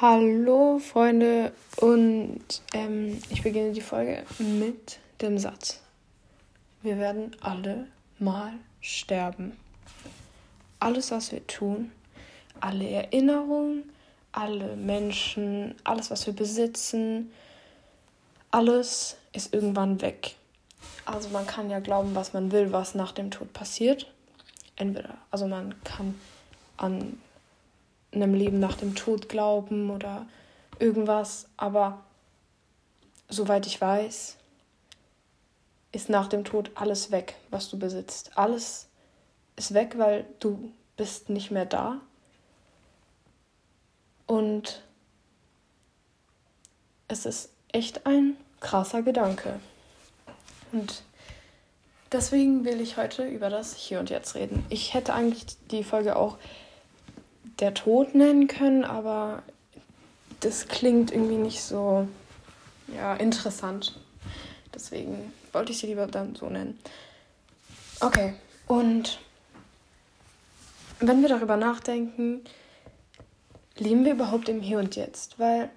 Hallo Freunde und ähm, ich beginne die Folge mit dem Satz. Wir werden alle mal sterben. Alles, was wir tun, alle Erinnerungen, alle Menschen, alles, was wir besitzen, alles ist irgendwann weg. Also man kann ja glauben, was man will, was nach dem Tod passiert. Entweder, also man kann an einem Leben nach dem Tod glauben oder irgendwas, aber soweit ich weiß, ist nach dem Tod alles weg, was du besitzt. Alles ist weg, weil du bist nicht mehr da. Und es ist echt ein krasser Gedanke. Und deswegen will ich heute über das Hier und Jetzt reden. Ich hätte eigentlich die Folge auch der Tod nennen können, aber das klingt irgendwie nicht so ja, interessant. Deswegen wollte ich sie lieber dann so nennen. Okay, und wenn wir darüber nachdenken, leben wir überhaupt im Hier und Jetzt? Weil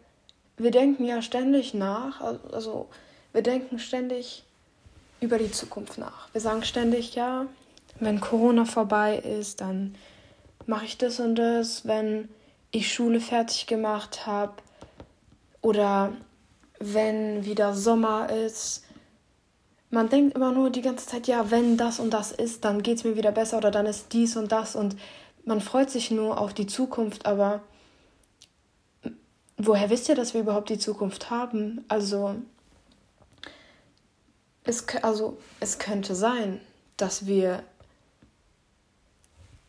wir denken ja ständig nach, also wir denken ständig über die Zukunft nach. Wir sagen ständig, ja, wenn Corona vorbei ist, dann mache ich das und das, wenn ich Schule fertig gemacht habe oder wenn wieder Sommer ist. Man denkt immer nur die ganze Zeit, ja, wenn das und das ist, dann geht es mir wieder besser oder dann ist dies und das und man freut sich nur auf die Zukunft, aber woher wisst ihr, dass wir überhaupt die Zukunft haben? Also es, also, es könnte sein, dass wir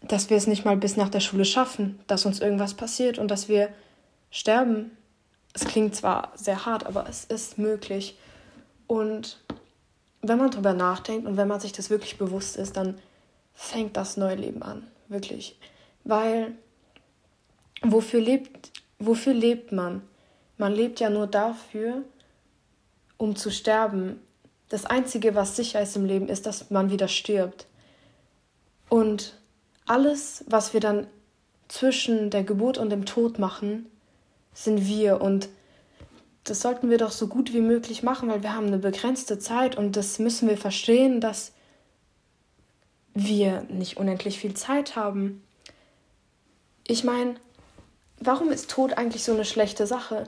dass wir es nicht mal bis nach der Schule schaffen, dass uns irgendwas passiert und dass wir sterben. Es klingt zwar sehr hart, aber es ist möglich. Und wenn man darüber nachdenkt und wenn man sich das wirklich bewusst ist, dann fängt das neue Leben an. Wirklich. Weil wofür lebt, wofür lebt man? Man lebt ja nur dafür, um zu sterben. Das Einzige, was sicher ist im Leben, ist, dass man wieder stirbt. Und alles, was wir dann zwischen der Geburt und dem Tod machen, sind wir. Und das sollten wir doch so gut wie möglich machen, weil wir haben eine begrenzte Zeit und das müssen wir verstehen, dass wir nicht unendlich viel Zeit haben. Ich meine, warum ist Tod eigentlich so eine schlechte Sache?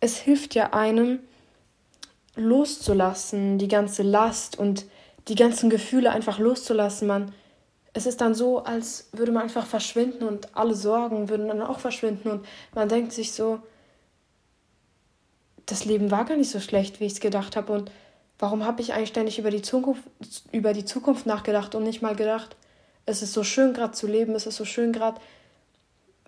Es hilft ja einem loszulassen, die ganze Last und die ganzen Gefühle einfach loszulassen. Man es ist dann so, als würde man einfach verschwinden und alle Sorgen würden dann auch verschwinden und man denkt sich so, das Leben war gar nicht so schlecht, wie ich es gedacht habe und warum habe ich eigentlich ständig über die Zukunft über die Zukunft nachgedacht und nicht mal gedacht, es ist so schön gerade zu leben, es ist so schön gerade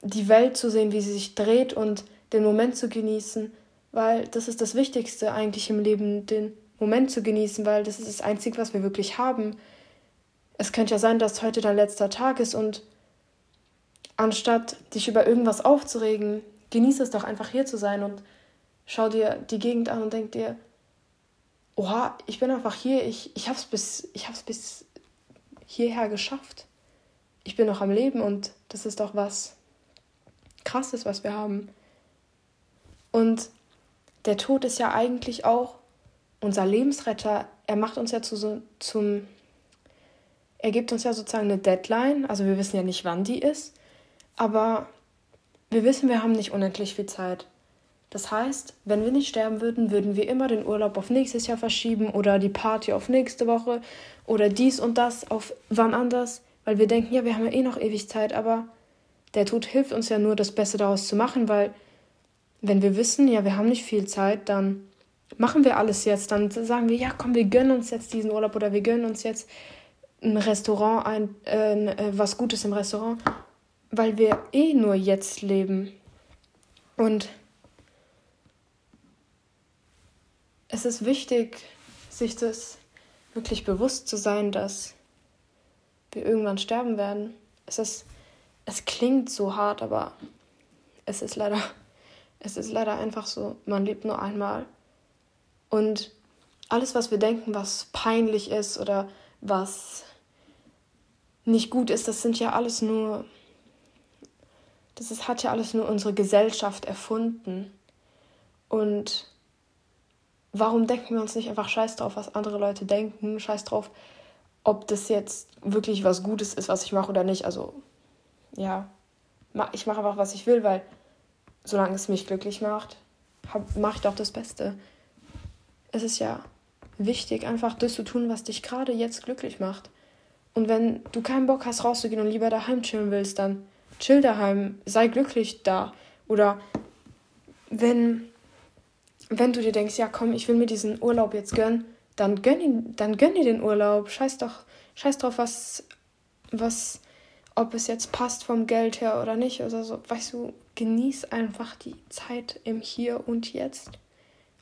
die Welt zu sehen, wie sie sich dreht und den Moment zu genießen, weil das ist das Wichtigste eigentlich im Leben, den Moment zu genießen, weil das ist das Einzige, was wir wirklich haben es könnte ja sein, dass heute dein letzter Tag ist und anstatt dich über irgendwas aufzuregen, genieße es doch einfach hier zu sein und schau dir die Gegend an und denk dir, oha, ich bin einfach hier, ich, ich hab's bis, bis hierher geschafft. Ich bin noch am Leben und das ist doch was krasses, was wir haben. Und der Tod ist ja eigentlich auch unser Lebensretter. Er macht uns ja zu so, zum er gibt uns ja sozusagen eine Deadline, also wir wissen ja nicht, wann die ist, aber wir wissen, wir haben nicht unendlich viel Zeit. Das heißt, wenn wir nicht sterben würden, würden wir immer den Urlaub auf nächstes Jahr verschieben oder die Party auf nächste Woche oder dies und das auf wann anders, weil wir denken, ja, wir haben ja eh noch ewig Zeit, aber der Tod hilft uns ja nur, das Beste daraus zu machen, weil wenn wir wissen, ja, wir haben nicht viel Zeit, dann machen wir alles jetzt. Dann sagen wir, ja, komm, wir gönnen uns jetzt diesen Urlaub oder wir gönnen uns jetzt ein Restaurant, ein, äh, was Gutes im Restaurant, weil wir eh nur jetzt leben. Und es ist wichtig, sich das wirklich bewusst zu sein, dass wir irgendwann sterben werden. Es ist, es klingt so hart, aber es ist leider, es ist leider einfach so. Man lebt nur einmal. Und alles, was wir denken, was peinlich ist oder was nicht gut ist, das sind ja alles nur das ist, hat ja alles nur unsere Gesellschaft erfunden. Und warum denken wir uns nicht einfach scheiß drauf, was andere Leute denken, scheiß drauf, ob das jetzt wirklich was Gutes ist, was ich mache oder nicht. Also, ja, ich mache einfach, was ich will, weil solange es mich glücklich macht, mache ich doch das Beste. Es ist ja wichtig, einfach das zu tun, was dich gerade jetzt glücklich macht. Und wenn du keinen Bock hast, rauszugehen und lieber daheim chillen willst, dann chill daheim, sei glücklich da. Oder wenn, wenn du dir denkst, ja komm, ich will mir diesen Urlaub jetzt gönnen, dann gönn ihn, dann gönn dir den Urlaub. Scheiß doch, scheiß drauf, was, was, ob es jetzt passt vom Geld her oder nicht oder. Weißt du, genieß einfach die Zeit im Hier und Jetzt.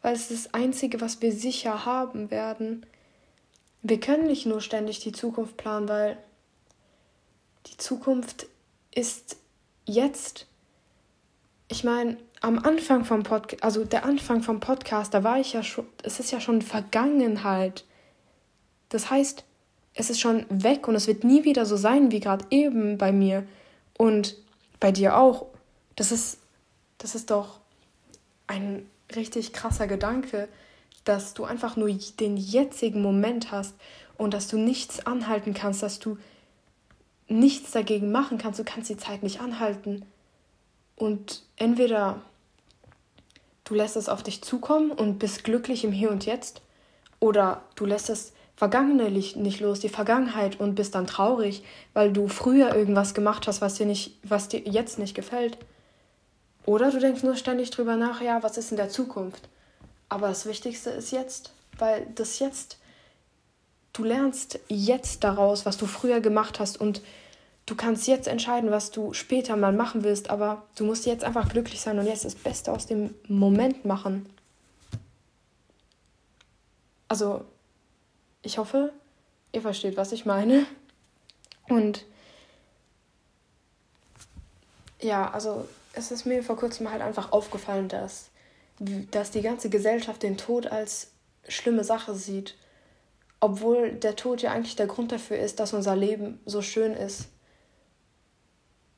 Weil es ist das Einzige, was wir sicher haben werden. Wir können nicht nur ständig die Zukunft planen, weil die Zukunft ist jetzt. Ich meine, am Anfang vom Podcast, also der Anfang vom Podcast, da war ich ja schon, es ist ja schon Vergangenheit. Das heißt, es ist schon weg und es wird nie wieder so sein wie gerade eben bei mir und bei dir auch. Das ist, das ist doch ein richtig krasser Gedanke, dass du einfach nur den jetzigen Moment hast und dass du nichts anhalten kannst, dass du nichts dagegen machen kannst. Du kannst die Zeit nicht anhalten. Und entweder du lässt es auf dich zukommen und bist glücklich im Hier und Jetzt. Oder du lässt das Vergangene nicht los, die Vergangenheit und bist dann traurig, weil du früher irgendwas gemacht hast, was dir, nicht, was dir jetzt nicht gefällt. Oder du denkst nur ständig drüber nach, ja, was ist in der Zukunft? Aber das Wichtigste ist jetzt, weil das Jetzt, du lernst jetzt daraus, was du früher gemacht hast und du kannst jetzt entscheiden, was du später mal machen willst, aber du musst jetzt einfach glücklich sein und jetzt das Beste aus dem Moment machen. Also, ich hoffe, ihr versteht, was ich meine. Und ja, also es ist mir vor kurzem halt einfach aufgefallen, dass, dass die ganze Gesellschaft den Tod als schlimme Sache sieht. Obwohl der Tod ja eigentlich der Grund dafür ist, dass unser Leben so schön ist.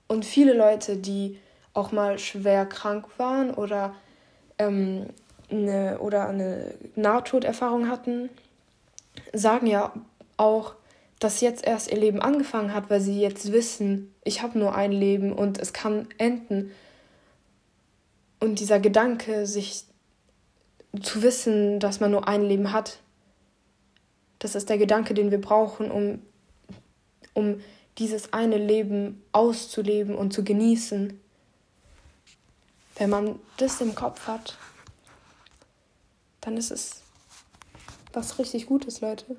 Und viele Leute, die auch mal schwer krank waren oder, ähm, eine, oder eine Nahtoderfahrung hatten, sagen ja auch, dass jetzt erst ihr Leben angefangen hat, weil sie jetzt wissen, ich habe nur ein Leben und es kann enden. Und dieser Gedanke, sich zu wissen, dass man nur ein Leben hat, das ist der Gedanke, den wir brauchen, um, um dieses eine Leben auszuleben und zu genießen. Wenn man das im Kopf hat, dann ist es was richtig Gutes, Leute.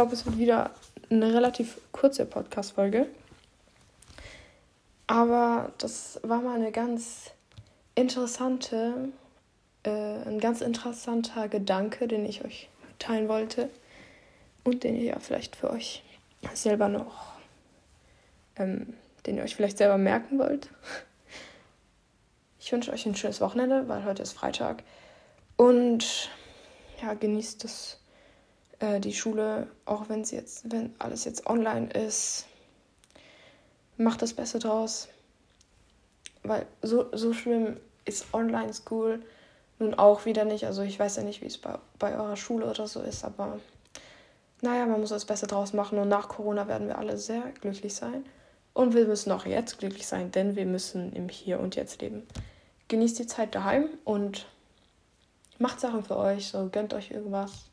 Glaube, es wird wieder eine relativ kurze Podcast-Folge. Aber das war mal eine ganz interessante, äh, ein ganz interessanter Gedanke, den ich euch teilen wollte und den ihr ja vielleicht für euch selber noch, ähm, den ihr euch vielleicht selber merken wollt. Ich wünsche euch ein schönes Wochenende, weil heute ist Freitag. Und ja, genießt das, äh, die Schule, auch wenn sie jetzt, wenn alles jetzt online ist. Macht das Beste draus. Weil so, so schlimm ist Online-School nun auch wieder nicht. Also ich weiß ja nicht, wie es bei, bei eurer Schule oder so ist, aber naja, man muss das Beste draus machen und nach Corona werden wir alle sehr glücklich sein. Und wir müssen auch jetzt glücklich sein, denn wir müssen im Hier und Jetzt leben. Genießt die Zeit daheim und macht Sachen für euch, so gönnt euch irgendwas.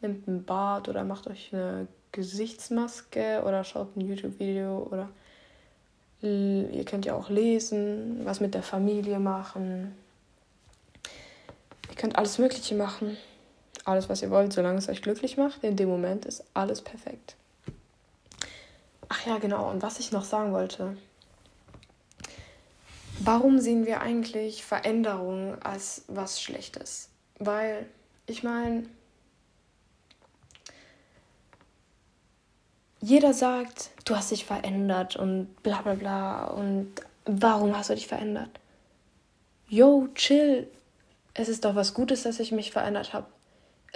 Nehmt ein Bad oder macht euch eine Gesichtsmaske oder schaut ein YouTube-Video oder ihr könnt ja auch lesen, was mit der Familie machen. Ihr könnt alles Mögliche machen alles, was ihr wollt, solange es euch glücklich macht. In dem Moment ist alles perfekt. Ach ja, genau. Und was ich noch sagen wollte. Warum sehen wir eigentlich Veränderungen als was Schlechtes? Weil, ich meine, jeder sagt, du hast dich verändert und bla bla bla und warum hast du dich verändert? Yo, chill. Es ist doch was Gutes, dass ich mich verändert habe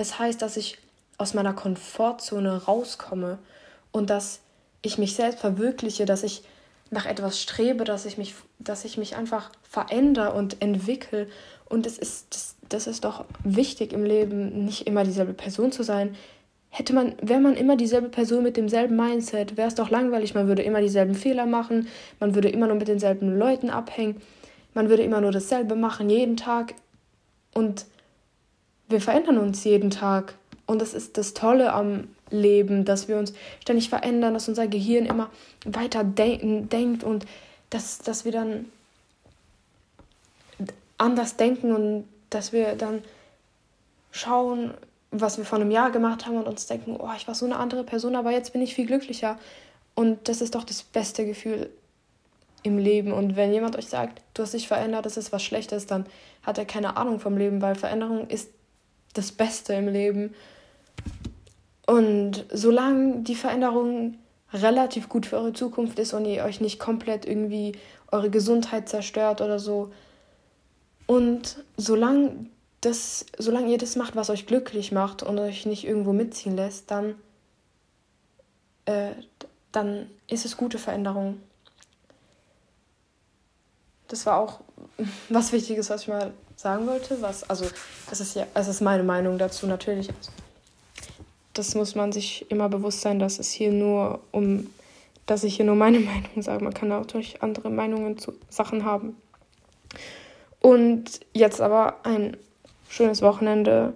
es heißt, dass ich aus meiner Komfortzone rauskomme und dass ich mich selbst verwirkliche, dass ich nach etwas strebe, dass ich mich, dass ich mich einfach verändere und entwickle. Und es ist, das, das ist doch wichtig im Leben, nicht immer dieselbe Person zu sein. Hätte man, wäre man immer dieselbe Person mit demselben Mindset, wäre es doch langweilig. Man würde immer dieselben Fehler machen, man würde immer nur mit denselben Leuten abhängen, man würde immer nur dasselbe machen, jeden Tag. Und wir verändern uns jeden Tag. Und das ist das Tolle am Leben, dass wir uns ständig verändern, dass unser Gehirn immer weiter de denkt und dass, dass wir dann anders denken und dass wir dann schauen, was wir vor einem Jahr gemacht haben und uns denken, oh, ich war so eine andere Person, aber jetzt bin ich viel glücklicher. Und das ist doch das beste Gefühl im Leben. Und wenn jemand euch sagt, du hast dich verändert, das ist was Schlechtes, dann hat er keine Ahnung vom Leben, weil Veränderung ist das Beste im Leben. Und solange die Veränderung relativ gut für eure Zukunft ist und ihr euch nicht komplett irgendwie eure Gesundheit zerstört oder so. Und solange, das, solange ihr das macht, was euch glücklich macht und euch nicht irgendwo mitziehen lässt, dann, äh, dann ist es gute Veränderung. Das war auch was Wichtiges, was ich mal sagen wollte. Was, also, das ist ja, das ist meine Meinung dazu natürlich. Das muss man sich immer bewusst sein, dass es hier nur um, dass ich hier nur meine Meinung sage. Man kann natürlich andere Meinungen zu Sachen haben. Und jetzt aber ein schönes Wochenende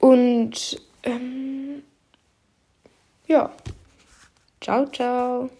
und ähm, ja, ciao, ciao.